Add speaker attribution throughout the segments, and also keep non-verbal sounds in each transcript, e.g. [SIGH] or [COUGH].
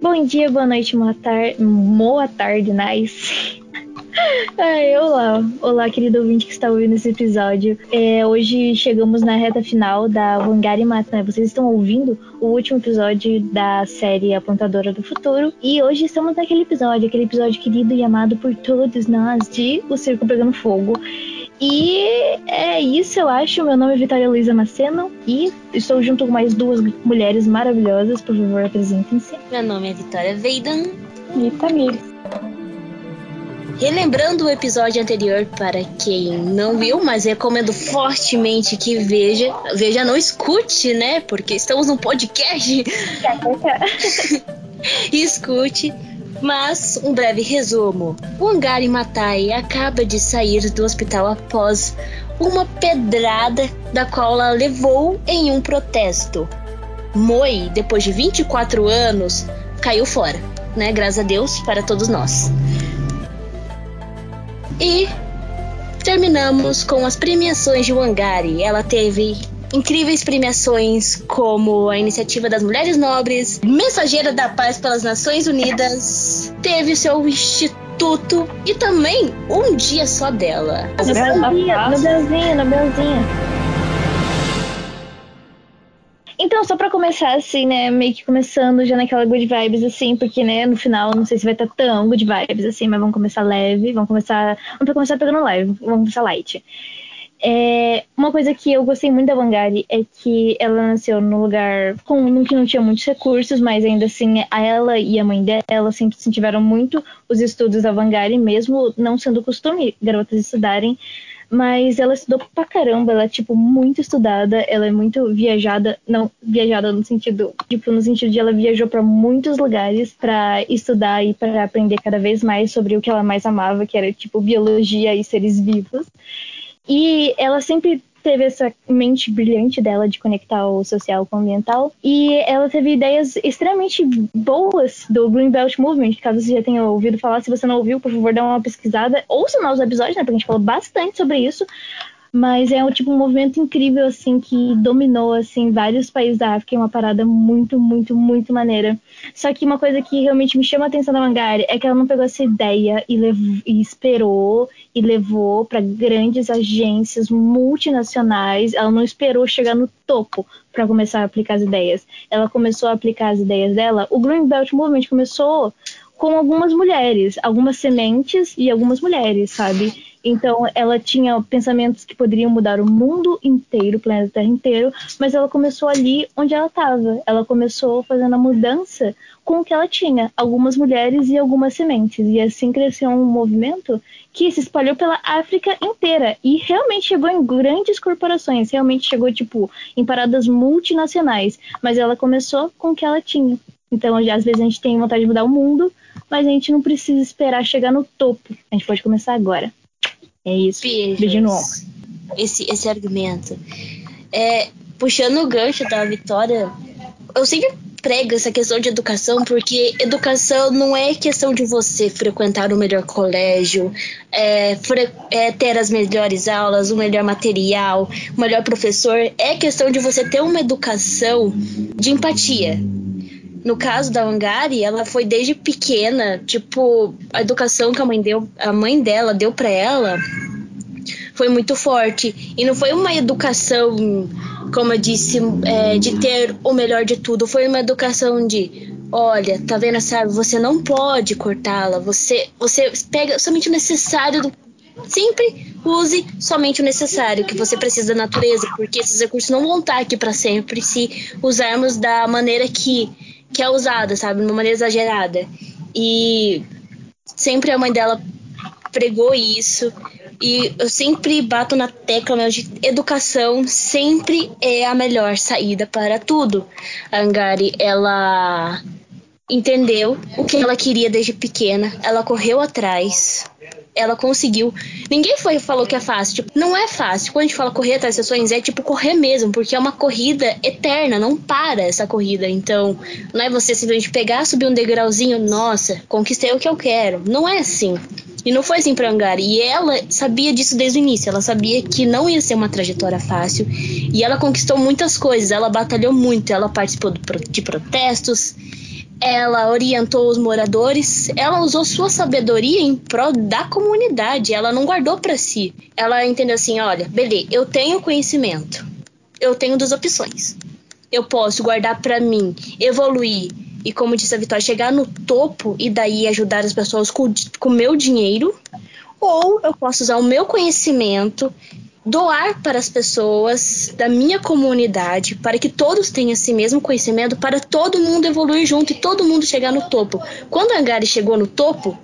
Speaker 1: Bom dia, boa noite, boa tarde, boa tarde, nice. [LAUGHS] Ai, olá, olá, querido ouvinte que está ouvindo esse episódio. É, hoje chegamos na reta final da Wangari Mata. Né? Vocês estão ouvindo o último episódio da série A Plantadora do Futuro. E hoje estamos naquele episódio, aquele episódio querido e amado por todos nós de O Circo Pegando Fogo. E é isso, eu acho. Meu nome é Vitória Luiza Maceno e estou junto com mais duas mulheres maravilhosas. Por favor, apresentem-se.
Speaker 2: Meu nome é Vitória Veidan.
Speaker 3: E Tamir.
Speaker 2: Relembrando o episódio anterior, para quem não viu, mas recomendo fortemente que veja. Veja, não escute, né? Porque estamos num podcast. [LAUGHS] [LAUGHS] escute. Mas, um breve resumo. O Angari Matai acaba de sair do hospital após uma pedrada da qual ela levou em um protesto. Moi, depois de 24 anos, caiu fora, né? Graças a Deus para todos nós. E terminamos com as premiações de Wangari. Ela teve incríveis premiações como a Iniciativa das Mulheres Nobres, Mensageira da Paz pelas Nações Unidas, teve seu instituto e também um dia só dela.
Speaker 1: Nobelzinha, Nobelzinha, Nobelzinha. Então, só pra começar, assim, né, meio que começando já naquela good vibes, assim, porque, né, no final, não sei se vai estar tão good vibes, assim, mas vamos começar leve, vamos começar, vamos começar pegando leve, vamos começar light. É, uma coisa que eu gostei muito da Vanguard é que ela nasceu num lugar com, que não tinha muitos recursos, mas ainda assim ela e a mãe dela sempre incentivaram muito os estudos da Vanguard, mesmo não sendo costume garotas estudarem. Mas ela estudou pra caramba, ela é, tipo, muito estudada, ela é muito viajada, não, viajada no sentido, tipo, no sentido de ela viajou para muitos lugares para estudar e para aprender cada vez mais sobre o que ela mais amava, que era, tipo, biologia e seres vivos. E ela sempre teve essa mente brilhante dela de conectar o social com o ambiental. E ela teve ideias extremamente boas do Green Belt Movement. Caso você já tenha ouvido falar, se você não ouviu, por favor, dá uma pesquisada. Ouça nossos episódios, né? Porque a gente falou bastante sobre isso. Mas é um tipo um movimento incrível assim que dominou assim vários países da África, é uma parada muito, muito, muito maneira. Só que uma coisa que realmente me chama a atenção da Mangari é que ela não pegou essa ideia e, levou, e esperou e levou para grandes agências multinacionais. Ela não esperou chegar no topo para começar a aplicar as ideias. Ela começou a aplicar as ideias dela. O Green Belt Movement começou com algumas mulheres, algumas sementes e algumas mulheres, sabe? Então, ela tinha pensamentos que poderiam mudar o mundo inteiro, o planeta Terra inteiro, mas ela começou ali onde ela estava. Ela começou fazendo a mudança com o que ela tinha, algumas mulheres e algumas sementes. E assim cresceu um movimento que se espalhou pela África inteira e realmente chegou em grandes corporações, realmente chegou tipo em paradas multinacionais, mas ela começou com o que ela tinha. Então, às vezes a gente tem vontade de mudar o mundo, mas a gente não precisa esperar chegar no topo. A gente pode começar agora. É isso. Beijo no ombro.
Speaker 2: Esse, esse argumento. É, puxando o gancho da Vitória, eu sempre prego essa questão de educação porque educação não é questão de você frequentar o melhor colégio, é, é, ter as melhores aulas, o melhor material, o melhor professor. É questão de você ter uma educação de empatia. No caso da Angari, ela foi desde pequena, tipo, a educação que a mãe deu, a mãe dela deu para ela foi muito forte. E não foi uma educação, como eu disse, é, de ter o melhor de tudo. Foi uma educação de, olha, tá vendo essa árvore? Você não pode cortá-la. Você, você pega somente o necessário do sempre use somente o necessário que você precisa da natureza, porque esses recursos não vão estar aqui para sempre se usarmos da maneira que que é usada, sabe? De uma maneira exagerada. E sempre a mãe dela pregou isso. E eu sempre bato na tecla meu, de educação sempre é a melhor saída para tudo. A Angari, ela entendeu o que ela queria desde pequena, ela correu atrás, ela conseguiu. Ninguém foi falou que é fácil. Tipo, não é fácil. Quando a gente fala correr atrás das sonhos, é tipo correr mesmo, porque é uma corrida eterna, não para essa corrida. Então, não é você simplesmente pegar, subir um degrauzinho, nossa, conquistei o que eu quero. Não é assim. E não foi assim pra Angari. E ela sabia disso desde o início. Ela sabia que não ia ser uma trajetória fácil. E ela conquistou muitas coisas. Ela batalhou muito. Ela participou de protestos ela orientou os moradores, ela usou sua sabedoria em prol da comunidade, ela não guardou para si. Ela entendeu assim, olha, beleza, eu tenho conhecimento. Eu tenho duas opções. Eu posso guardar para mim, evoluir e como disse a Vitória, chegar no topo e daí ajudar as pessoas com o meu dinheiro, ou eu posso usar o meu conhecimento doar para as pessoas da minha comunidade, para que todos tenham esse mesmo conhecimento, para todo mundo evoluir junto e todo mundo chegar no topo. Quando a Gary chegou no topo,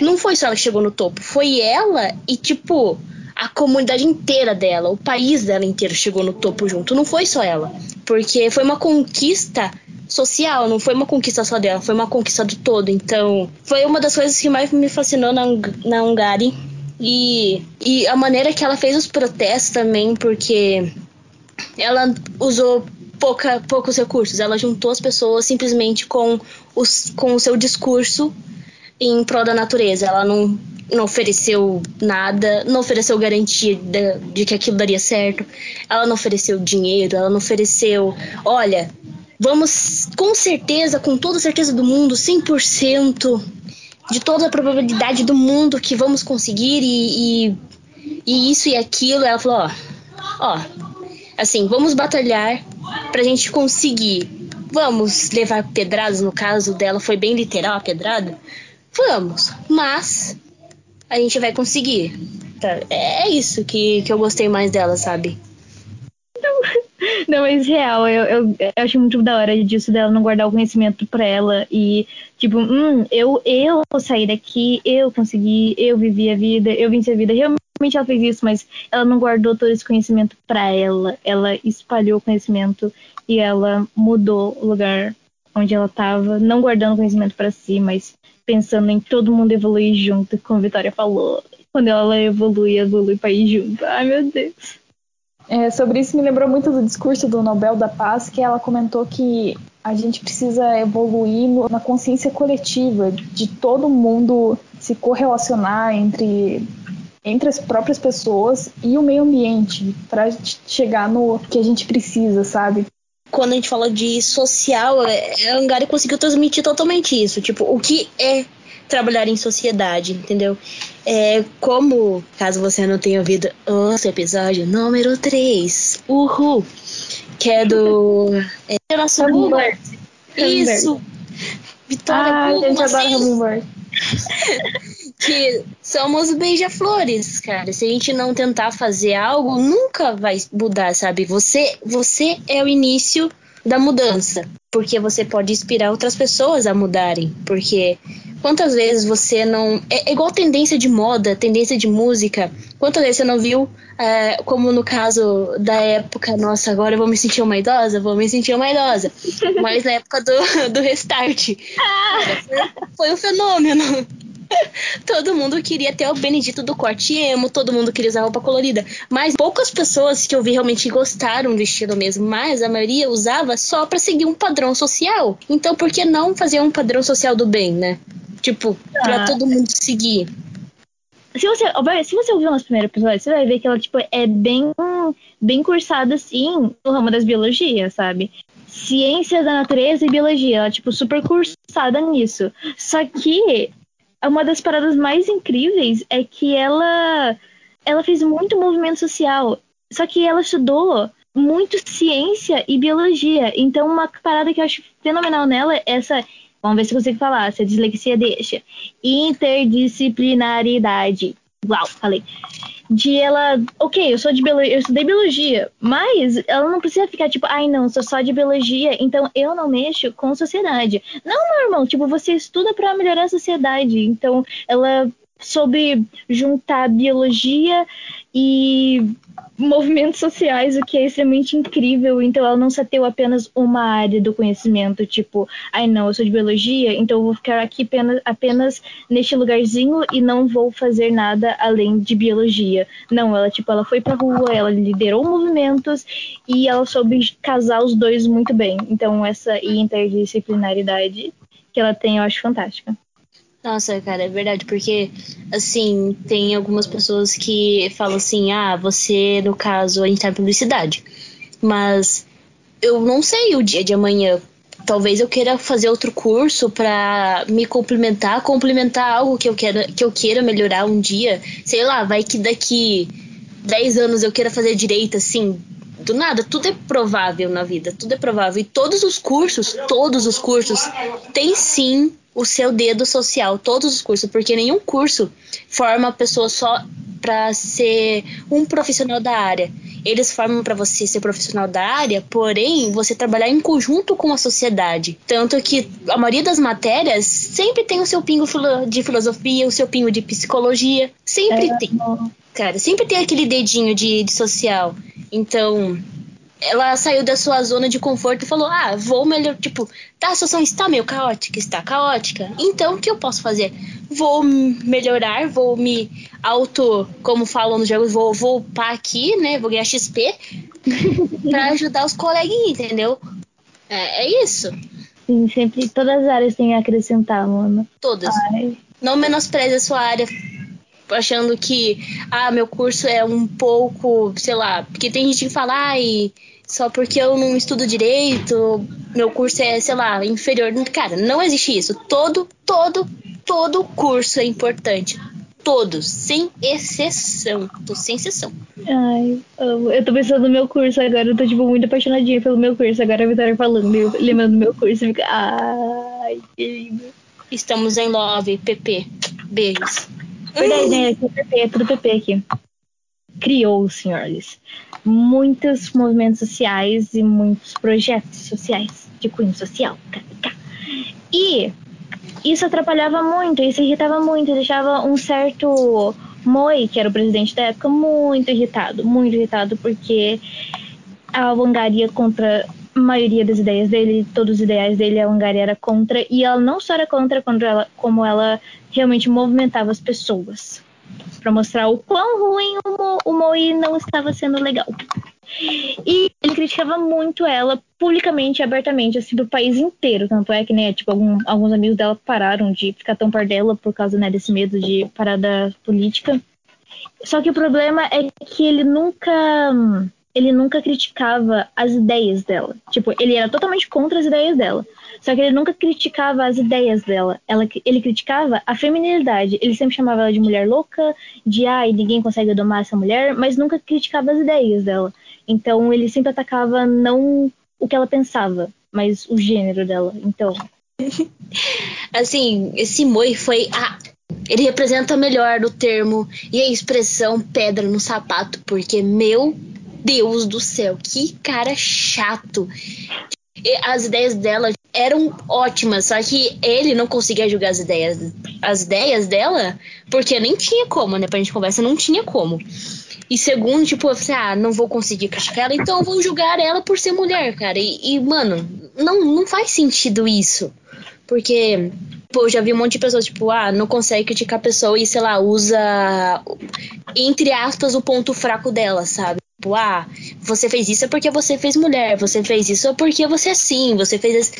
Speaker 2: não foi só ela que chegou no topo, foi ela e tipo a comunidade inteira dela, o país dela inteiro chegou no topo junto, não foi só ela, porque foi uma conquista social, não foi uma conquista só dela, foi uma conquista do todo. Então, foi uma das coisas que mais me fascinou na, na Hungary e, e a maneira que ela fez os protestos também, porque ela usou pouca, poucos recursos. Ela juntou as pessoas simplesmente com, os, com o seu discurso em prol da natureza. Ela não, não ofereceu nada, não ofereceu garantia de, de que aquilo daria certo. Ela não ofereceu dinheiro, ela não ofereceu, olha, vamos com certeza, com toda certeza do mundo, 100% de toda a probabilidade do mundo que vamos conseguir e, e, e isso e aquilo. Ela falou: ó, ó, assim, vamos batalhar pra gente conseguir. Vamos levar pedradas, no caso dela foi bem literal a pedrada. Vamos, mas a gente vai conseguir. Tá, é isso que, que eu gostei mais dela, sabe?
Speaker 1: Não, mas real, eu, eu, eu acho muito da hora disso dela não guardar o conhecimento pra ela e, tipo, hum, eu, eu saí daqui, eu consegui, eu vivi a vida, eu venci a vida. Realmente ela fez isso, mas ela não guardou todo esse conhecimento pra ela. Ela espalhou o conhecimento e ela mudou o lugar onde ela tava, não guardando conhecimento para si, mas pensando em todo mundo evoluir junto, como a Vitória falou. Quando ela evolui, evolui para ir junto. Ai, meu Deus.
Speaker 3: É, sobre isso me lembrou muito do discurso do Nobel da Paz, que ela comentou que a gente precisa evoluir no, na consciência coletiva, de todo mundo se correlacionar entre, entre as próprias pessoas e o meio ambiente, para chegar no que a gente precisa, sabe?
Speaker 2: Quando a gente fala de social, é, a Angari conseguiu transmitir totalmente isso. Tipo, o que é trabalhar em sociedade, entendeu? É como, caso você não tenha ouvido o episódio número 3, Uhul, que é do. É nosso Hummingbird. Isso! Vitória
Speaker 3: ah, gente adora Hummingbird. [LAUGHS]
Speaker 2: que somos beija-flores, cara. Se a gente não tentar fazer algo, nunca vai mudar, sabe? Você, você é o início da mudança, porque você pode inspirar outras pessoas a mudarem, porque quantas vezes você não é, é igual tendência de moda, tendência de música, quantas vezes você não viu, é, como no caso da época, nossa, agora eu vou me sentir uma idosa, vou me sentir uma idosa, [LAUGHS] mas na época do, [LAUGHS] do restart, foi, foi um fenômeno. [LAUGHS] todo mundo queria ter o Benedito do corte emo, todo mundo queria usar roupa colorida. Mas poucas pessoas que eu vi realmente gostaram do estilo mesmo. Mas a maioria usava só para seguir um padrão social. Então por que não fazer um padrão social do bem, né? Tipo, ah. pra todo mundo seguir.
Speaker 1: Se você, se você ouvir o nosso primeiro episódio, você vai ver que ela, tipo, é bem, bem cursada, assim, no ramo das biologias, sabe? Ciência da natureza e biologia. Ela, tipo, super cursada nisso. Só que uma das paradas mais incríveis é que ela ela fez muito movimento social, só que ela estudou muito ciência e biologia. Então, uma parada que eu acho fenomenal nela é essa. Vamos ver se consigo falar, se a dislexia deixa. Interdisciplinaridade. Uau, falei de ela, ok, eu sou de biologia, eu estudei biologia, mas ela não precisa ficar tipo, ai não, sou só de biologia, então eu não mexo com sociedade. Não, meu irmão, tipo, você estuda para melhorar a sociedade, então ela soube juntar biologia e movimentos sociais, o que é extremamente incrível. Então, ela não se ateu apenas uma área do conhecimento, tipo, ai não, eu sou de biologia, então eu vou ficar aqui apenas, apenas neste lugarzinho e não vou fazer nada além de biologia. Não, ela, tipo, ela foi pra rua, ela liderou movimentos e ela soube casar os dois muito bem. Então, essa interdisciplinaridade que ela tem, eu acho fantástica.
Speaker 2: Nossa, cara, é verdade, porque assim, tem algumas pessoas que falam assim: ah, você, no caso, a gente tá em publicidade. Mas eu não sei o dia de amanhã. talvez eu queira fazer outro curso para me complementar, complementar algo que eu quero que eu queira melhorar um dia. Sei lá, vai que daqui 10 anos eu queira fazer direito assim, do nada, tudo é provável na vida, tudo é provável. E todos os cursos, todos os cursos têm sim o seu dedo social, todos os cursos, porque nenhum curso forma a pessoa só para ser um profissional da área. Eles formam para você ser profissional da área, porém você trabalhar em conjunto com a sociedade. Tanto que a maioria das matérias sempre tem o seu pingo de filosofia, o seu pingo de psicologia, sempre é, tem. Cara, sempre tem aquele dedinho de, de social. Então, ela saiu da sua zona de conforto e falou: Ah, vou melhor. Tipo, tá, a situação está meio caótica, está caótica. Então, o que eu posso fazer? Vou melhorar, vou me auto, como falam nos jogos, vou, vou upar aqui, né? Vou ganhar XP [LAUGHS] pra ajudar os coleguinhas, entendeu? É, é isso.
Speaker 1: Sim, sempre, todas as áreas têm a acrescentar, mano.
Speaker 2: Todas. Ai. Não menospreze a sua área achando que, ah, meu curso é um pouco, sei lá, porque tem gente que fala, ai, só porque eu não estudo direito, meu curso é, sei lá, inferior. Cara, não existe isso. Todo, todo, todo curso é importante. Todos, sem exceção. Tô sem exceção.
Speaker 1: Ai, eu tô pensando no meu curso agora. Eu tô, tipo, muito apaixonadinha pelo meu curso. Agora a Vitória falando, eu, lembrando do meu curso. Fica... Ai, que lindo.
Speaker 2: Estamos em love, PP. Beijos.
Speaker 1: Verdade, né? É PP, é tudo PP aqui. Criou, senhores, muitos movimentos sociais e muitos projetos sociais de cunho social. E isso atrapalhava muito, isso irritava muito, deixava um certo Moi, que era o presidente da época, muito irritado, muito irritado, porque a Wangaria contra maioria das ideias dele, todos os ideais dele, a Wangaria era contra, e ela não só era contra quando ela, como ela realmente movimentava as pessoas para mostrar o quão ruim o, o Moi não estava sendo legal. E ele criticava muito ela publicamente, abertamente, assim, do país inteiro. Tanto é que, né, tipo, algum, alguns amigos dela pararam de ficar tão par dela por causa, né, desse medo de parada política. Só que o problema é que ele nunca ele nunca criticava as ideias dela. Tipo, ele era totalmente contra as ideias dela. Só que ele nunca criticava as ideias dela. Ela, ele criticava a feminilidade. Ele sempre chamava ela de mulher louca, de ai, ninguém consegue domar essa mulher, mas nunca criticava as ideias dela. Então ele sempre atacava não o que ela pensava, mas o gênero dela. Então. [LAUGHS]
Speaker 2: assim, esse Moi foi a ele representa melhor o termo e a expressão pedra no sapato, porque meu Deus do céu, que cara chato. As ideias dela eram ótimas, só que ele não conseguia julgar as ideias, as ideias dela, porque nem tinha como, né? Pra gente conversa, não tinha como. E segundo, tipo, eu falei, ah, não vou conseguir criticar ela, então eu vou julgar ela por ser mulher, cara. E, e mano, não, não faz sentido isso. Porque, pô, já vi um monte de pessoas, tipo, ah, não consegue criticar a pessoa e, sei lá, usa, entre aspas, o ponto fraco dela, sabe? Tipo, ah, você fez isso é porque você fez mulher, você fez isso é porque você é assim, você fez.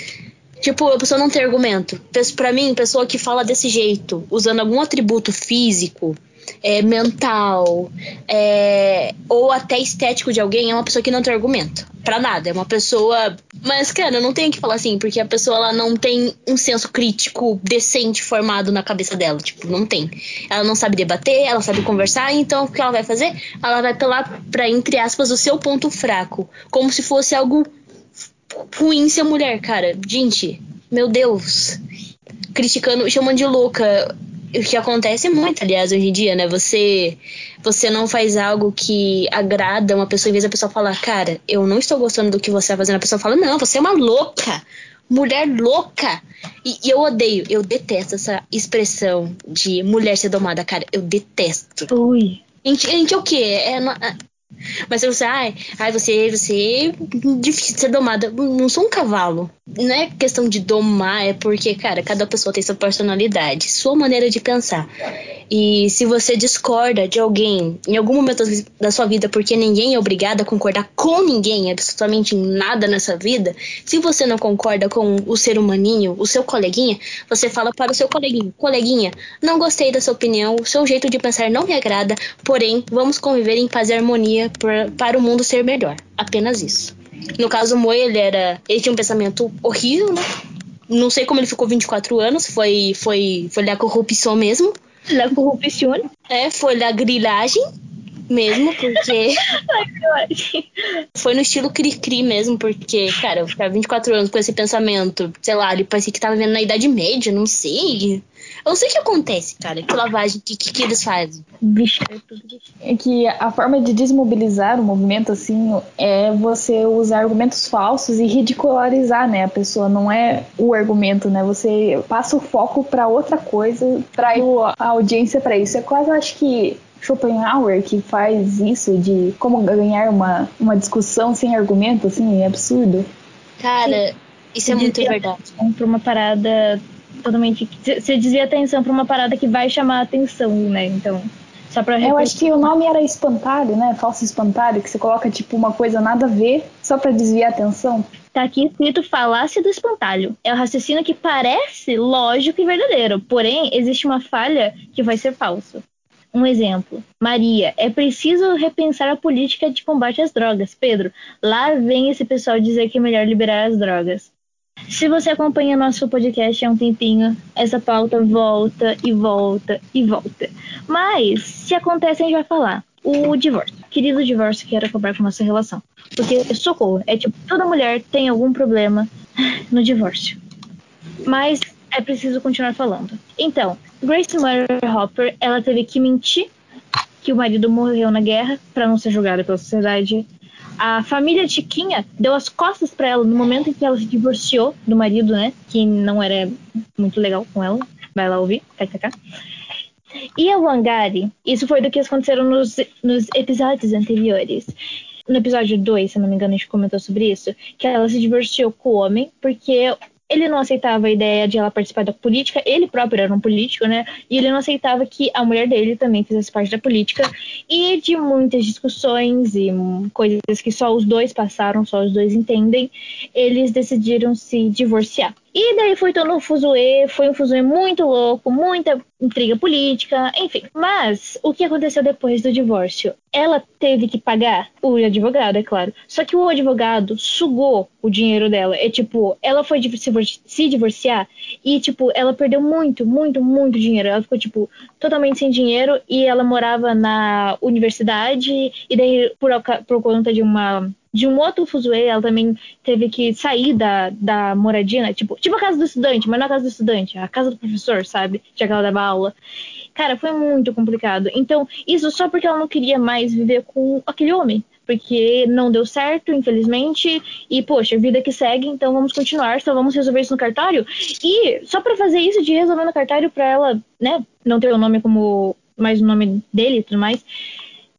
Speaker 2: Tipo, a pessoa não tem argumento. Pra mim, pessoa que fala desse jeito, usando algum atributo físico, é, mental é, ou até estético de alguém é uma pessoa que não tem argumento para nada. É uma pessoa mas cara eu não tenho que falar assim porque a pessoa ela não tem um senso crítico decente formado na cabeça dela tipo não tem. Ela não sabe debater ela sabe conversar então o que ela vai fazer? Ela vai apelar para entre aspas o seu ponto fraco. Como se fosse algo ruim ser mulher cara. Gente meu Deus. Criticando chamando de louca o que acontece muito, aliás, hoje em dia, né? Você você não faz algo que agrada uma pessoa, em vez da pessoa falar, cara, eu não estou gostando do que você está fazendo, a pessoa fala, não, você é uma louca, mulher louca. E, e, eu odeio, eu detesto essa expressão de mulher ser domada, cara, eu detesto.
Speaker 1: Ui.
Speaker 2: Gente, gente, o quê? É, mas você, ai, ai, você, você difícil de ser domada. Não sou um cavalo. Não é questão de domar, é porque, cara, cada pessoa tem sua personalidade, sua maneira de pensar. E se você discorda de alguém em algum momento da sua vida, porque ninguém é obrigado a concordar com ninguém, absolutamente nada nessa vida, se você não concorda com o ser humaninho, o seu coleguinha, você fala para o seu coleguinha: coleguinha, não gostei da sua opinião, o seu jeito de pensar não me agrada, porém, vamos conviver em paz e harmonia para o mundo ser melhor. Apenas isso. No caso, o Moi, ele era. Ele tinha um pensamento horrível, né? Não sei como ele ficou 24 anos, foi, foi, foi da corrupção mesmo.
Speaker 1: La corrupção.
Speaker 2: É, foi da grilagem mesmo, porque. [LAUGHS] foi no estilo cri-cri mesmo, porque, cara, eu ficar 24 anos com esse pensamento, sei lá, ele parecia que tava vendo na Idade Média, não sei. Eu não sei o que acontece, cara. Que lavagem, que, que, que eles fazem?
Speaker 1: Bicho, é tudo bicho.
Speaker 3: É que a forma de desmobilizar o movimento, assim, é você usar argumentos falsos e ridicularizar, né, a pessoa. Não é o argumento, né? Você passa o foco para outra coisa, trai a audiência para isso. É quase, acho que Schopenhauer que faz isso de como ganhar uma, uma discussão sem argumento, assim, é absurdo.
Speaker 2: Cara, isso é muito verdade.
Speaker 1: atenção pra uma parada totalmente. Você desvia atenção pra uma parada que vai chamar a atenção, né? Então. Só pra
Speaker 3: Eu acho que o nome era espantalho, né? Falso espantalho, que você coloca tipo uma coisa nada a ver só pra desviar a atenção.
Speaker 1: Tá aqui escrito falácia do espantalho. É o raciocínio que parece lógico e verdadeiro, porém existe uma falha que vai ser falso. Um exemplo. Maria, é preciso repensar a política de combate às drogas. Pedro, lá vem esse pessoal dizer que é melhor liberar as drogas. Se você acompanha nosso podcast há um tempinho, essa pauta volta e volta e volta. Mas, se acontece, a gente vai falar. O divórcio. Querido divórcio, quero acabar com nossa relação. Porque, socorro, é tipo, toda mulher tem algum problema no divórcio. Mas é preciso continuar falando. Então, Grace Murray Hopper, ela teve que mentir que o marido morreu na guerra para não ser julgada pela sociedade. A família Chiquinha deu as costas para ela no momento em que ela se divorciou do marido, né? Que não era muito legal com ela. Vai lá ouvir. E a Wangari, isso foi do que aconteceram nos, nos episódios anteriores. No episódio 2, se não me engano, a gente comentou sobre isso, que ela se divorciou com o homem porque ele não aceitava a ideia de ela participar da política, ele próprio era um político, né? E ele não aceitava que a mulher dele também fizesse parte da política. E de muitas discussões e coisas que só os dois passaram, só os dois entendem, eles decidiram se divorciar. E daí foi todo um fuzuê, foi um fuzuê muito louco, muita intriga política, enfim. Mas o que aconteceu depois do divórcio? Ela teve que pagar o advogado, é claro. Só que o advogado sugou o dinheiro dela. É tipo, ela foi se divor- se divorciar e, tipo, ela perdeu muito, muito, muito dinheiro. Ela ficou, tipo, totalmente sem dinheiro e ela morava na universidade e daí, por, por conta de uma de um outro fuzuê, ela também teve que sair da, da moradia, né? Tipo, tipo a casa do estudante, mas não a casa do estudante, a casa do professor, sabe? Já que ela dava aula. Cara, foi muito complicado. Então, isso só porque ela não queria mais viver com aquele homem. Porque não deu certo, infelizmente. E, poxa, vida que segue, então vamos continuar, só vamos resolver isso no cartório. E só pra fazer isso de resolver no cartório pra ela, né, não ter o nome como mais o nome dele e tudo mais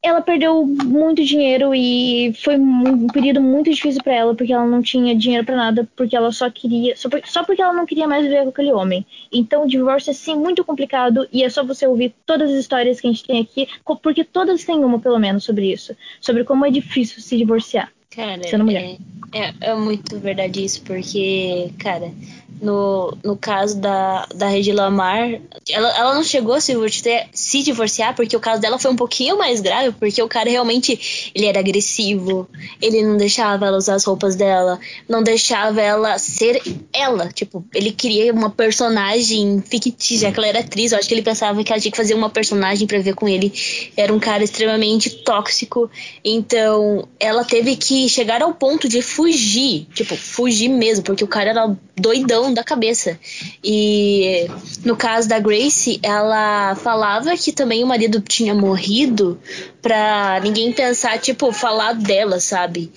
Speaker 1: ela perdeu muito dinheiro e foi um período muito difícil pra ela porque ela não tinha dinheiro pra nada porque ela só queria só, por- só porque ela não queria mais viver com aquele homem então o divórcio é sim muito complicado e é só você ouvir todas as histórias que a gente tem aqui porque todas têm uma pelo menos sobre isso sobre como é difícil se divorciar
Speaker 2: Cara,
Speaker 1: Sendo mulher.
Speaker 2: É, é, é muito verdade isso, porque, cara, no, no caso da, da Rede Lamar, ela, ela não chegou a se divorciar, se divorciar, porque o caso dela foi um pouquinho mais grave, porque o cara realmente, ele era agressivo, ele não deixava ela usar as roupas dela, não deixava ela ser ela, tipo, ele queria uma personagem fictícia, que ela era atriz, eu acho que ele pensava que ela tinha que fazer uma personagem pra ver com ele, era um cara extremamente tóxico, então ela teve que chegar ao ponto de fugir, tipo, fugir mesmo, porque o cara era doidão da cabeça. E no caso da Grace, ela falava que também o marido tinha morrido pra ninguém pensar, tipo, falar dela, sabe?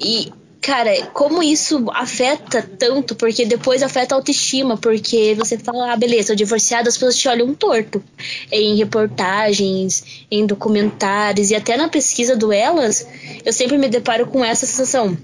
Speaker 2: E Cara, como isso afeta tanto, porque depois afeta a autoestima, porque você fala, ah, beleza, tô divorciada, as pessoas te olham torto. Em reportagens, em documentários e até na pesquisa do Elas, eu sempre me deparo com essa sensação.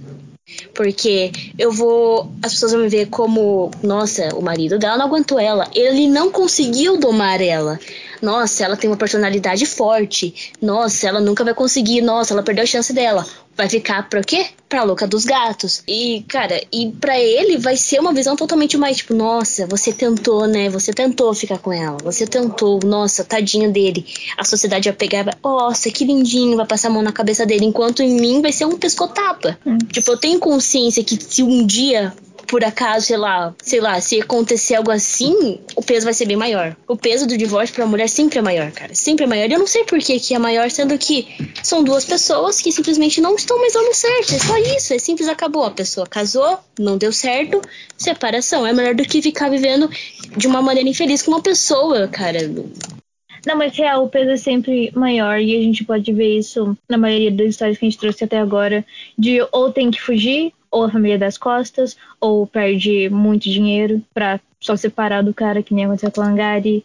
Speaker 2: Porque eu vou. As pessoas vão me ver como. Nossa, o marido dela não aguentou ela. Ele não conseguiu domar ela. Nossa, ela tem uma personalidade forte. Nossa, ela nunca vai conseguir. Nossa, ela perdeu a chance dela vai ficar pra quê? Pra louca dos gatos. E, cara, e pra ele vai ser uma visão totalmente mais tipo, nossa, você tentou, né? Você tentou ficar com ela. Você tentou, nossa, tadinho dele. A sociedade vai pegar, vai, nossa, que lindinho, vai passar a mão na cabeça dele. Enquanto em mim vai ser um pescotapa. Hum. Tipo, eu tenho consciência que se um dia por acaso, sei lá, sei lá, se acontecer algo assim, o peso vai ser bem maior. O peso do divórcio pra mulher sempre é maior, cara. Sempre é maior. E eu não sei por que, que é maior, sendo que são duas pessoas que simplesmente não estão mais dando certo. É só isso. É simples, acabou. A pessoa casou, não deu certo, separação. É melhor do que ficar vivendo de uma maneira infeliz com uma pessoa, cara.
Speaker 1: Não, mas real, o peso é sempre maior e a gente pode ver isso na maioria das histórias que a gente trouxe até agora, de ou tem que fugir, ou a família das costas, ou perde muito dinheiro pra só separar do cara que nem aconteceu com a Langari.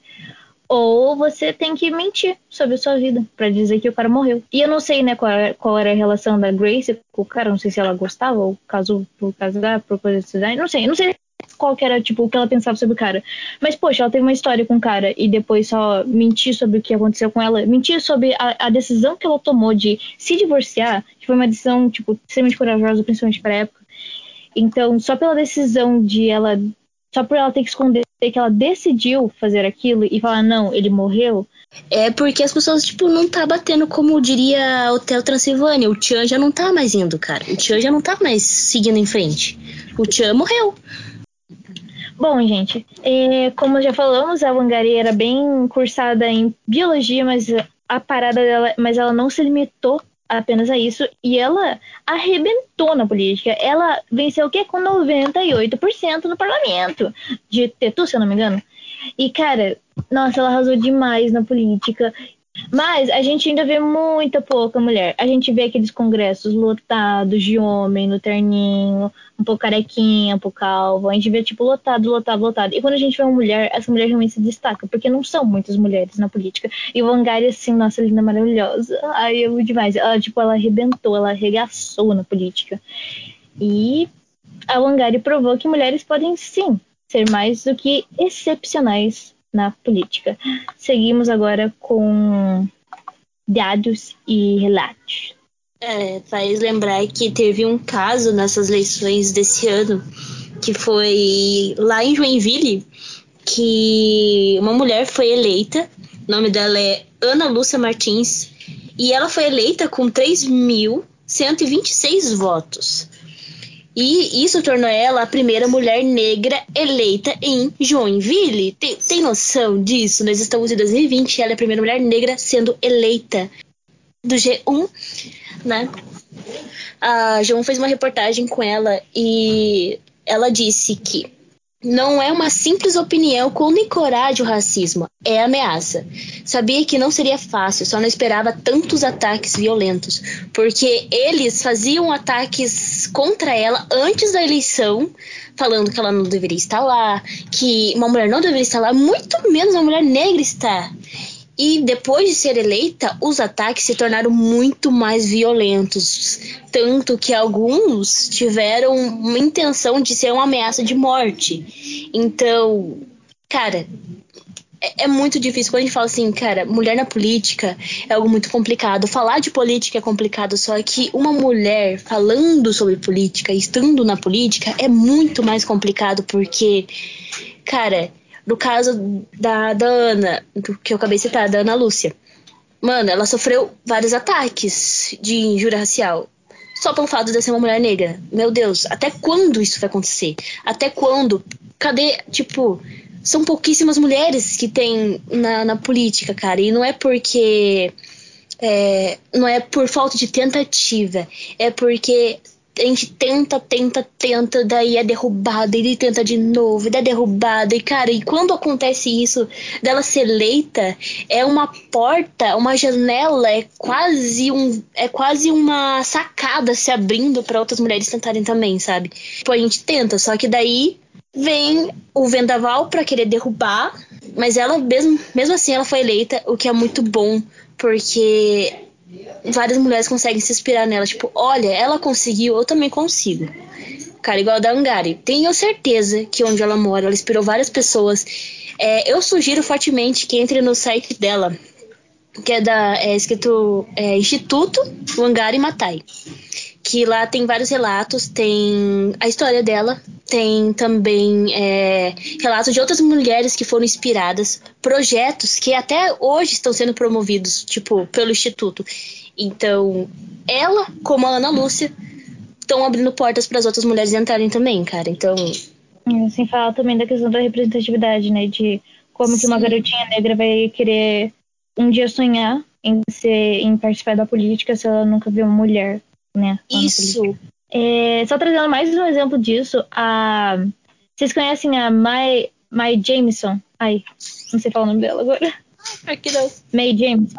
Speaker 1: Ou você tem que mentir sobre a sua vida para dizer que o cara morreu. E eu não sei, né, qual, qual, era a relação da Grace com o cara, não sei se ela gostava ou casou por casar, por coisa de não sei, não sei qual que era, tipo, o que ela pensava sobre o cara. Mas, poxa, ela teve uma história com o cara e depois só mentir sobre o que aconteceu com ela, mentir sobre a, a decisão que ela tomou de se divorciar, que foi uma decisão, tipo, extremamente corajosa, principalmente pra época. Então, só pela decisão de ela. Só por ela ter que esconder que ela decidiu fazer aquilo e falar, não, ele morreu.
Speaker 2: É porque as pessoas, tipo, não tá batendo como diria Hotel Transilvânia. O Tchan já não tá mais indo, cara. O Tchan já não tá mais seguindo em frente. O Tchan morreu.
Speaker 1: Bom, gente, é, como já falamos, a Wangari era bem cursada em biologia, mas a parada dela, mas ela não se limitou apenas a isso. E ela arrebentou na política. Ela venceu o quê? Com 98% no parlamento de Tetu, se eu não me engano. E, cara, nossa, ela arrasou demais na política. Mas a gente ainda vê muita pouca mulher. A gente vê aqueles congressos lotados de homem no terninho, um pouco carequinha, um pouco calvo. A gente vê, tipo, lotado, lotado, lotado. E quando a gente vê uma mulher, essa mulher realmente se destaca, porque não são muitas mulheres na política. E o Wangari, assim, nossa, linda, maravilhosa. Ai, eu demais. Ela, tipo, ela arrebentou, ela arregaçou na política. E a Wangari provou que mulheres podem, sim, ser mais do que excepcionais na política. Seguimos agora com dados e relatos.
Speaker 2: É, faz lembrar que teve um caso nessas eleições desse ano, que foi lá em Joinville, que uma mulher foi eleita, o nome dela é Ana Lúcia Martins, e ela foi eleita com 3.126 votos. E isso tornou ela a primeira mulher negra eleita em Joinville. Tem, tem noção disso? Nós estamos em 2020 e ela é a primeira mulher negra sendo eleita do G1, né? A João fez uma reportagem com ela e ela disse que não é uma simples opinião quando encoraja o racismo, é ameaça. Sabia que não seria fácil, só não esperava tantos ataques violentos, porque eles faziam ataques contra ela antes da eleição, falando que ela não deveria estar lá, que uma mulher não deveria estar lá, muito menos uma mulher negra estar. E depois de ser eleita, os ataques se tornaram muito mais violentos. Tanto que alguns tiveram uma intenção de ser uma ameaça de morte. Então, cara, é, é, muito difícil. Quando a gente fala assim, cara, mulher na política é algo muito complicado. Falar de política é complicado, só que uma mulher falando sobre política, estando na política, é muito mais complicado, porque, cara no caso da, da Ana, que eu acabei de citar, da Ana Lúcia. Mano, ela sofreu vários ataques de injúria racial. Só pelo fato de ser uma mulher negra. Meu Deus, até quando isso vai acontecer? Até quando? Cadê, tipo, são pouquíssimas mulheres que tem na, na política, cara. E não é porque. É, não é por falta de tentativa, é porque a gente tenta, tenta, tenta, daí é derrubada, e tenta de novo, e é derrubada, e cara, e quando acontece isso, dela ser eleita, é uma porta, uma janela, é quase um, é quase uma sacada se abrindo para outras mulheres tentarem também, sabe? Tipo, a gente tenta, só que daí vem o vendaval para querer derrubar, mas ela mesmo, mesmo assim ela foi eleita, o que é muito bom, porque várias mulheres conseguem se inspirar nela. Tipo, olha, ela conseguiu, eu também consigo. Cara, igual a da Angari. Tenho certeza que onde ela mora, ela inspirou várias pessoas. É, eu sugiro fortemente que entre no site dela, que é da é escrito é, Instituto Wangari Matai que lá tem vários relatos, tem a história dela, tem também é, relatos de outras mulheres que foram inspiradas, projetos que até hoje estão sendo promovidos, tipo, pelo Instituto. Então, ela, como a Ana Lúcia, estão abrindo portas para as outras mulheres entrarem também, cara. Então.
Speaker 1: Sem falar também da questão da representatividade, né? De como Sim. que uma garotinha negra vai querer um dia sonhar em ser, em participar da política se ela nunca viu uma mulher né?
Speaker 2: Isso.
Speaker 1: É, só trazendo mais um exemplo disso, a vocês conhecem a Mai, Mai Jameson? Ai, não sei falar o nome dela agora.
Speaker 2: Aqui não.
Speaker 1: May Jameson.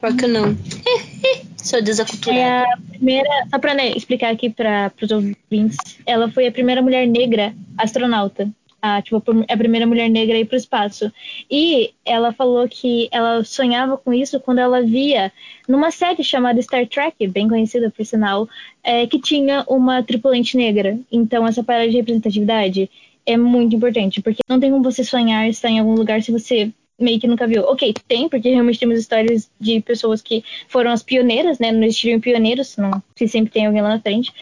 Speaker 2: Por que não? Sou desaculturada.
Speaker 1: É a primeira, só pra né, explicar aqui para os ouvintes, ela foi a primeira mulher negra astronauta a, tipo, a primeira mulher negra a ir para o espaço. E ela falou que ela sonhava com isso quando ela via numa série chamada Star Trek, bem conhecida por sinal, é, que tinha uma tripulante negra. Então essa parada de representatividade é muito importante, porque não tem como você sonhar estar em algum lugar se você meio que nunca viu. Ok, tem, porque realmente temos histórias de pessoas que foram as pioneiras, né? Não existiriam pioneiros, não, se sempre tem alguém lá na frente.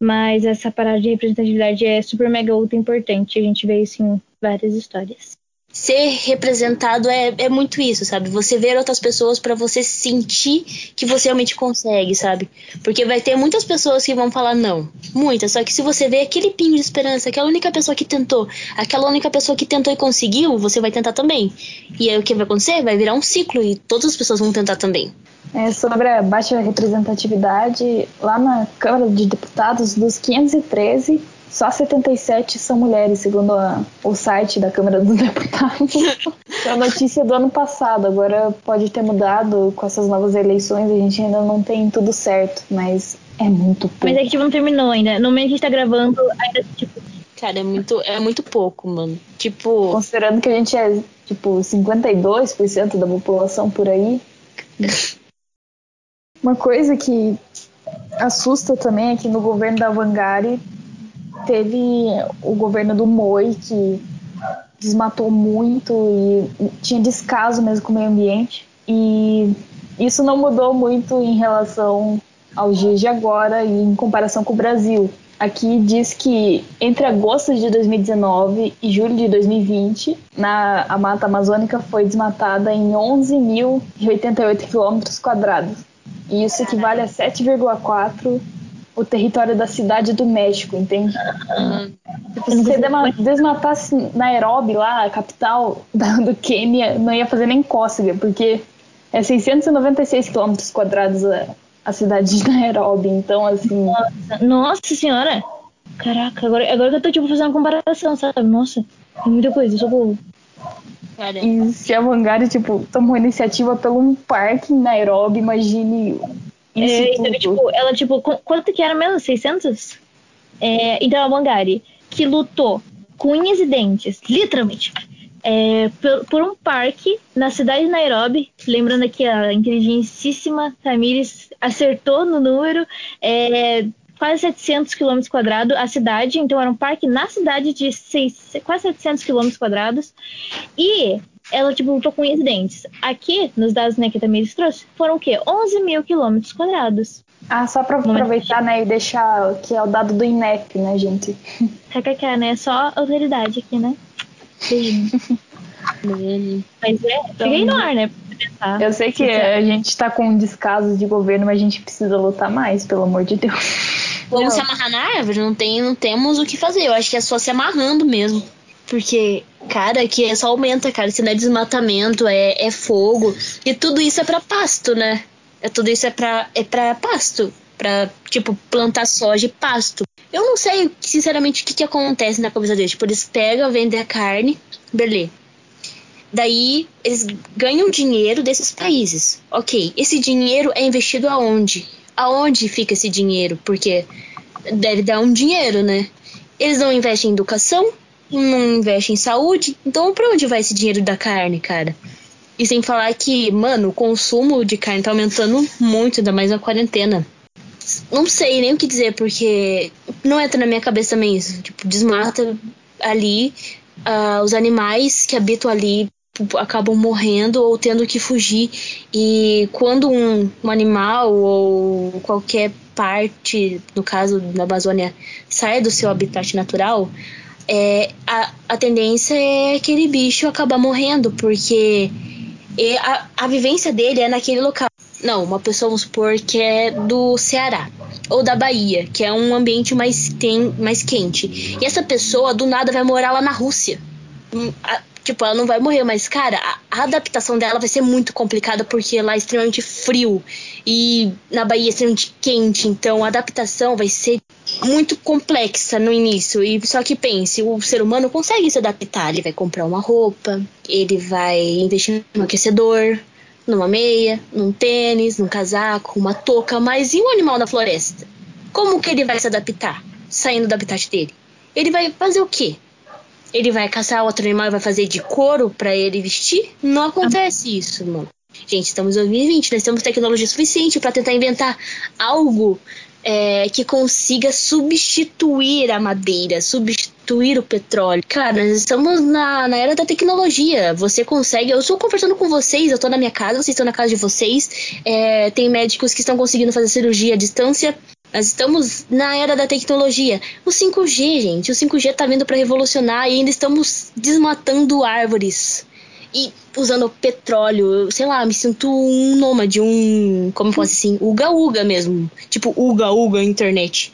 Speaker 1: Mas essa parada de representatividade é super mega ultra importante. A gente vê isso em várias histórias
Speaker 2: ser representado é, é muito isso, sabe? Você ver outras pessoas para você sentir que você realmente consegue, sabe? Porque vai ter muitas pessoas que vão falar não, muitas, só que se você vê aquele pingo de esperança, aquela única pessoa que tentou, aquela única pessoa que tentou e conseguiu, você vai tentar também. E aí o que vai acontecer? Vai virar um ciclo e todas as pessoas vão tentar também.
Speaker 3: É, sobre a baixa representatividade, lá na Câmara de Deputados, dos 513, só 77 são mulheres, segundo a, o site da Câmara dos [LAUGHS] Deputados. é a notícia do ano passado, agora pode ter mudado com essas novas eleições, a gente ainda não tem tudo certo, mas é muito pouco.
Speaker 1: Mas é que tipo, não terminou ainda. No momento que a gente tá gravando, ainda tipo.
Speaker 2: Cara, é muito, é muito pouco, mano. Tipo.
Speaker 3: Considerando que a gente é, tipo, 52% da população por aí. [LAUGHS] Uma coisa que assusta também é que no governo da Vanguard teve o governo do Moi, que desmatou muito e tinha descaso mesmo com o meio ambiente. E isso não mudou muito em relação aos dias de agora e em comparação com o Brasil. Aqui diz que entre agosto de 2019 e julho de 2020, na, a Mata Amazônica foi desmatada em 11.088 quilômetros quadrados. E isso equivale a 7,4 o território da cidade do México, entende? Uhum. Se você desmatasse Nairobi lá, a capital do Quênia, não ia fazer nem cócega, porque é 696 quilômetros quadrados a, cidade de Nairobi, então assim...
Speaker 1: Nossa, nossa senhora! Caraca, agora, agora que eu tô tipo fazendo uma comparação, sabe? Nossa, tem muita coisa, socorro.
Speaker 3: E se a Vanguard, tipo, tomou iniciativa pelo um parque em Nairobi, imagine
Speaker 1: é, então, tipo, ela, tipo, quanto que era mesmo? 600? É, então, a Wangari, que lutou com unhas e dentes, literalmente, é, por, por, um parque na cidade de Nairobi. Lembrando aqui, a inteligentíssima Tamires acertou no número. É, quase 700 quilômetros quadrados a cidade, então era um parque na cidade de seis, quase 700 quilômetros quadrados. E ela, tipo, lutou com residentes. Aqui, nos dados né, que a Tamires trouxe, foram o quê? 11 mil quilômetros quadrados.
Speaker 3: Ah, só pra aproveitar, né, e deixar que é o dado do INEP, né, gente?
Speaker 1: KKK, [LAUGHS] né? Só autoridade aqui, né? Beijinho. mas é, então, fiquei no ar, né?
Speaker 3: Eu sei que a gente tá com um descaso de governo, mas a gente precisa lutar mais, pelo amor de Deus.
Speaker 2: Vamos não. se amarrar na árvore, não, tem, não temos o que fazer. Eu acho que é só se amarrando mesmo. Porque, cara, que é só aumenta, cara. Se não é desmatamento, é, é fogo. E tudo isso é para pasto, né? É, tudo isso é pra, é pra pasto. Pra, tipo, plantar soja e pasto. Eu não sei, sinceramente, o que, que acontece na cabeça deles. Tipo, eles pegam, vendem a carne, beleza. Daí eles ganham dinheiro desses países. Ok, esse dinheiro é investido aonde? Aonde fica esse dinheiro? Porque deve dar um dinheiro, né? Eles não investem em educação, não investe em saúde. Então, pra onde vai esse dinheiro da carne, cara? E sem falar que, mano, o consumo de carne tá aumentando muito, ainda mais na quarentena. Não sei nem o que dizer, porque não entra na minha cabeça também isso. Tipo, desmata ali, uh, os animais que habitam ali acabam morrendo ou tendo que fugir. E quando um, um animal ou qualquer parte, no caso da Amazônia, sai do seu habitat natural, é, a, a tendência é aquele bicho acabar morrendo, porque a, a vivência dele é naquele local. Não, uma pessoa, vamos supor, que é do Ceará ou da Bahia, que é um ambiente mais, tem, mais quente. E essa pessoa, do nada, vai morar lá na Rússia. Tipo, ela não vai morrer, mas, cara, a, adaptação dela vai ser muito complicada porque lá é extremamente frio e na Bahia é extremamente quente, então a adaptação vai ser muito complexa no início. E só que pense, o ser humano consegue se adaptar, ele vai comprar uma roupa, ele vai investir num aquecedor, numa meia, num tênis, num casaco, uma touca, mas e um animal na floresta? Como que ele vai se adaptar saindo do habitat dele? Ele vai fazer o quê? Ele vai caçar outro animal e vai fazer de couro para ele vestir? Não acontece isso, mano. Gente, estamos em 2020, nós temos tecnologia suficiente para tentar inventar algo é, que consiga substituir a madeira, substituir o petróleo. Cara, nós estamos na, na era da tecnologia. Você consegue. Eu estou conversando com vocês, eu estou na minha casa, vocês estão na casa de vocês. É, tem médicos que estão conseguindo fazer cirurgia à distância. Nós estamos na era da tecnologia. O 5G, gente, o 5G está vindo para revolucionar e ainda estamos desmatando árvores e usando petróleo. Sei lá, me sinto um nômade, um. Como posso assim? Uga-uga mesmo. Tipo, uga-uga internet.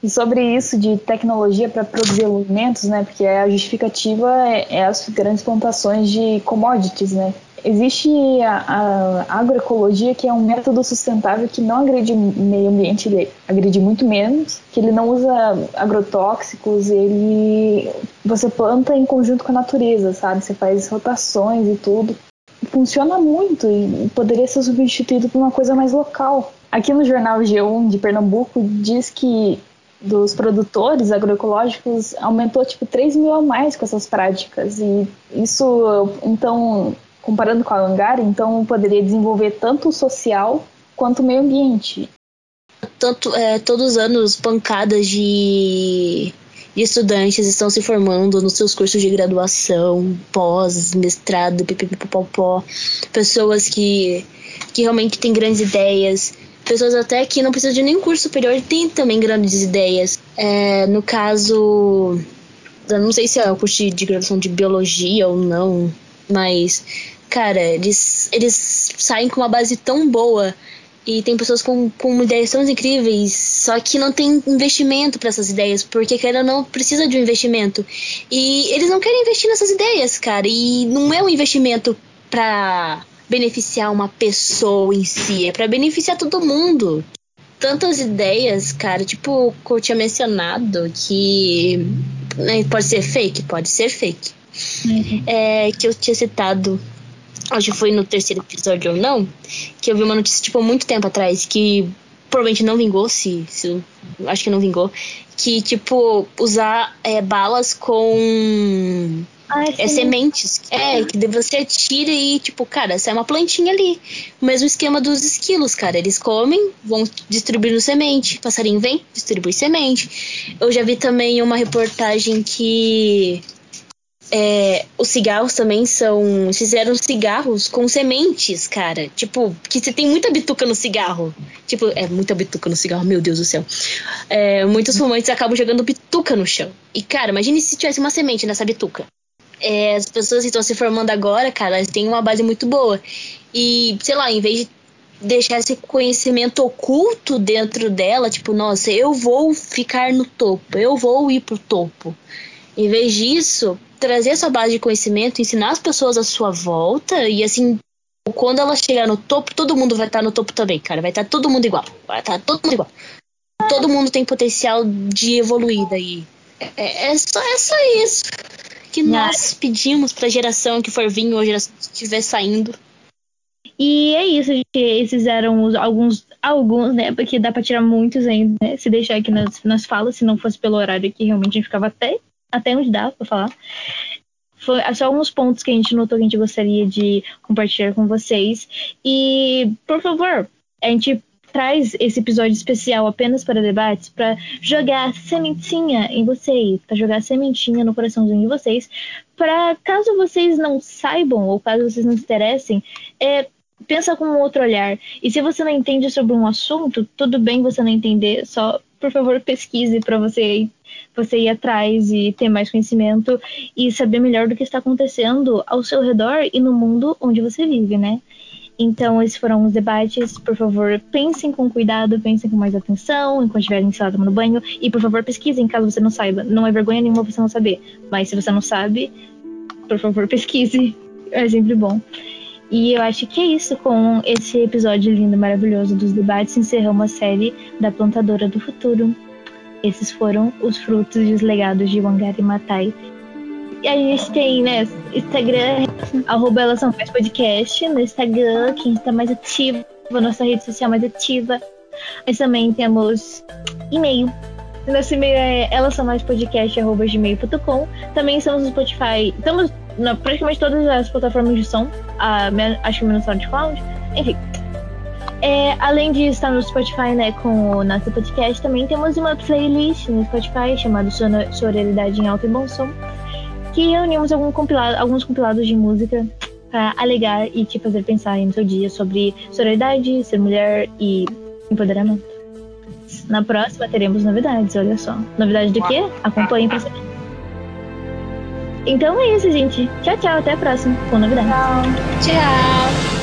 Speaker 3: E sobre isso de tecnologia para produzir alimentos, né? Porque a justificativa é, é as grandes plantações de commodities, né? Existe a, a, agroecologia, que é um método sustentável que não agride o meio ambiente, ele agride muito menos, que ele não usa agrotóxicos, ele você planta em conjunto com a natureza, sabe? Você faz rotações e tudo. Funciona muito e poderia ser substituído por uma coisa mais local. Aqui no jornal G1 de Pernambuco diz que dos produtores agroecológicos aumentou tipo 3 mil a mais com essas práticas e isso então comparando com a Hangar, então poderia desenvolver tanto o social quanto o meio ambiente.
Speaker 2: Tanto, é, todos os anos, pancadas de, de estudantes estão se formando nos seus cursos de graduação, pós, mestrado, pipipipopopó. Pessoas que, que realmente têm grandes ideias. Pessoas até que não precisam de nenhum curso superior têm também grandes ideias. É, no caso, eu não sei se é o curso de graduação de biologia ou não, mas cara, eles, eles saem com uma base tão boa e tem pessoas com, com ideias tão incríveis, só que não tem investimento para essas ideias, porque querendo não precisa de um investimento. E eles não querem investir nessas ideias, cara, e não é um investimento para beneficiar uma pessoa em si, é para beneficiar todo mundo. Tantas ideias, cara, tipo, que eu tinha mencionado, que né, pode ser fake, pode ser fake. Uhum. É, que eu tinha citado acho que foi no terceiro episódio ou não, que eu vi uma notícia, tipo, há muito tempo atrás, que provavelmente não vingou, se, se acho que não vingou, que, tipo, usar é, balas com Ai, é, sementes. É, que você tira e, tipo, cara, sai uma plantinha ali. O mesmo esquema dos esquilos, cara. Eles comem, vão distribuindo semente. passarinho vem, distribui semente. Eu já vi também uma reportagem que é, os cigarros também são. Fizeram cigarros com sementes, cara. Tipo, que você tem muita bituca no cigarro. Tipo, é muita bituca no cigarro, meu Deus do céu. É, muitos fumantes acabam jogando bituca no chão. E, cara, imagine se tivesse uma semente nessa bituca. É, as pessoas que estão se formando agora, cara, elas têm uma base muito boa. E, sei lá, em vez de deixar esse conhecimento oculto dentro dela, tipo, nossa, eu vou ficar no topo, eu vou ir pro topo. Em vez disso, trazer essa base de conhecimento, ensinar as pessoas à sua volta e assim, quando ela chegar no topo, todo mundo vai estar no topo também, cara. Vai estar todo mundo igual. Vai estar todo mundo igual. Todo mundo tem potencial de evoluir daí. É, é, só, é só isso que nós pedimos pra geração que for vir ou geração que estiver saindo.
Speaker 1: E é isso, gente. Esses eram alguns, alguns, né? Porque dá pra tirar muitos ainda, né? Se deixar aqui nas, nas falas, se não fosse pelo horário que realmente a gente ficava até até onde dá para falar. Foi só alguns pontos que a gente notou que a gente gostaria de compartilhar com vocês. E, por favor, a gente traz esse episódio especial apenas para debates, para jogar sementinha em vocês, para jogar sementinha no coraçãozinho de vocês, para caso vocês não saibam ou caso vocês não se interessem, é, pensa com um outro olhar. E se você não entende sobre um assunto, tudo bem você não entender, só por favor pesquise para você você ir atrás e ter mais conhecimento e saber melhor do que está acontecendo ao seu redor e no mundo onde você vive, né? Então, esses foram os debates. Por favor, pensem com cuidado, pensem com mais atenção enquanto estiverem, sei lá, tomando banho. E, por favor, pesquisem caso você não saiba. Não é vergonha nenhuma você não saber. Mas se você não sabe, por favor, [LAUGHS] pesquise. É sempre bom. E eu acho que é isso. Com esse episódio lindo, maravilhoso dos debates, encerramos a série da Plantadora do Futuro. Esses foram os frutos e os legados de Wangari Matai. E a gente tem, né, Instagram, arroba Elas São Mais Podcast, no Instagram, quem está mais ativo, nossa rede social mais ativa. Mas também temos e-mail. Nosso e-mail é elas são mais podcast, arroba gmail.com. Também estamos no Spotify, estamos na praticamente todas as plataformas de som, a, acho que menos SoundCloud, enfim. É, além de estar no Spotify, né, com o nosso podcast, também temos uma playlist no Spotify chamada Sororidade em Alto e Bom Som, que reunimos algum compilado, alguns compilados de música para alegar e te fazer pensar no seu dia sobre sororidade, ser mulher e empoderamento. Na próxima teremos novidades, olha só. Novidade do quê? Acompanhe pra saber. Então é isso, gente. Tchau, tchau. Até a próxima com novidades.
Speaker 3: Tchau.
Speaker 2: Tchau.